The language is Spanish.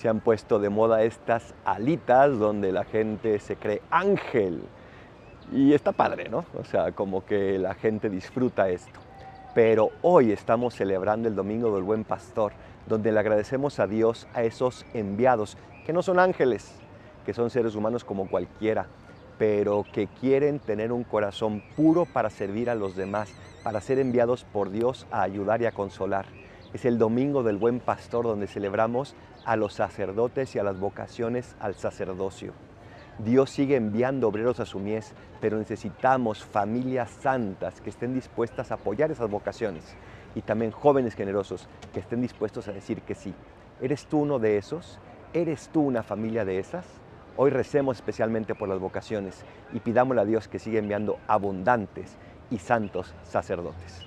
se han puesto de moda estas alitas donde la gente se cree ángel. Y está padre, ¿no? O sea, como que la gente disfruta esto. Pero hoy estamos celebrando el Domingo del Buen Pastor, donde le agradecemos a Dios a esos enviados, que no son ángeles, que son seres humanos como cualquiera, pero que quieren tener un corazón puro para servir a los demás, para ser enviados por Dios a ayudar y a consolar. Es el Domingo del Buen Pastor donde celebramos a los sacerdotes y a las vocaciones al sacerdocio. Dios sigue enviando obreros a su mies, pero necesitamos familias santas que estén dispuestas a apoyar esas vocaciones y también jóvenes generosos que estén dispuestos a decir que sí. ¿Eres tú uno de esos? ¿Eres tú una familia de esas? Hoy recemos especialmente por las vocaciones y pidámosle a Dios que siga enviando abundantes y santos sacerdotes.